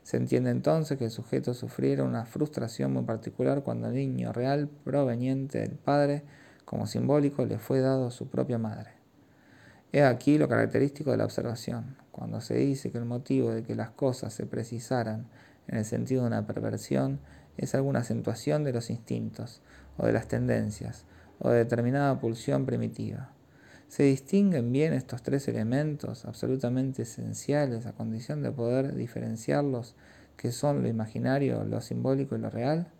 Se entiende entonces que el sujeto sufriera una frustración muy particular cuando el niño real proveniente del padre, como simbólico, le fue dado su propia madre. He aquí lo característico de la observación. Cuando se dice que el motivo de que las cosas se precisaran en el sentido de una perversión es alguna acentuación de los instintos, o de las tendencias, o de determinada pulsión primitiva. Se distinguen bien estos tres elementos absolutamente esenciales a condición de poder diferenciarlos que son lo imaginario, lo simbólico y lo real?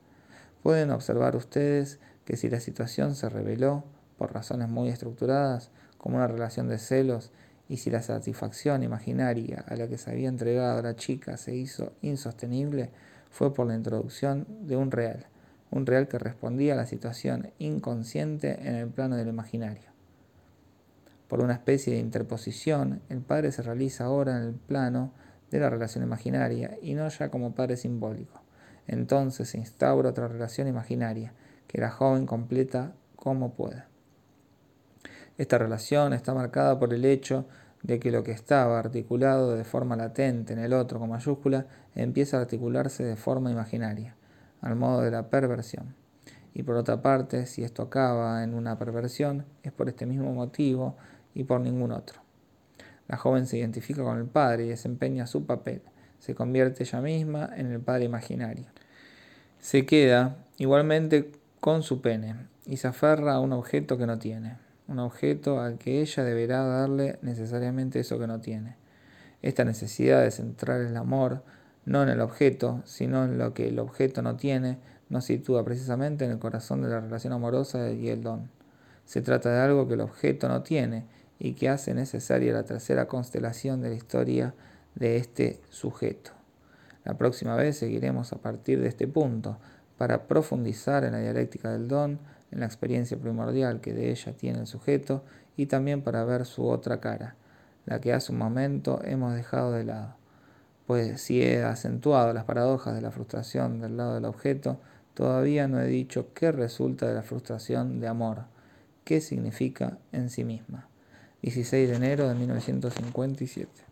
Pueden observar ustedes que si la situación se reveló por razones muy estructuradas, como una relación de celos, y si la satisfacción imaginaria a la que se había entregado la chica se hizo insostenible, fue por la introducción de un real, un real que respondía a la situación inconsciente en el plano del imaginario. Por una especie de interposición, el padre se realiza ahora en el plano de la relación imaginaria y no ya como padre simbólico. Entonces se instaura otra relación imaginaria que la joven completa como puede. Esta relación está marcada por el hecho de que lo que estaba articulado de forma latente en el otro con mayúscula empieza a articularse de forma imaginaria, al modo de la perversión. Y por otra parte, si esto acaba en una perversión, es por este mismo motivo y por ningún otro. La joven se identifica con el padre y desempeña su papel, se convierte ella misma en el padre imaginario. Se queda igualmente con su pene y se aferra a un objeto que no tiene un objeto al que ella deberá darle necesariamente eso que no tiene. Esta necesidad de centrar el amor no en el objeto, sino en lo que el objeto no tiene, nos sitúa precisamente en el corazón de la relación amorosa y el don. Se trata de algo que el objeto no tiene y que hace necesaria la tercera constelación de la historia de este sujeto. La próxima vez seguiremos a partir de este punto para profundizar en la dialéctica del don, en la experiencia primordial que de ella tiene el sujeto y también para ver su otra cara, la que hace un momento hemos dejado de lado. Pues si he acentuado las paradojas de la frustración del lado del objeto, todavía no he dicho qué resulta de la frustración de amor, qué significa en sí misma. 16 de enero de 1957.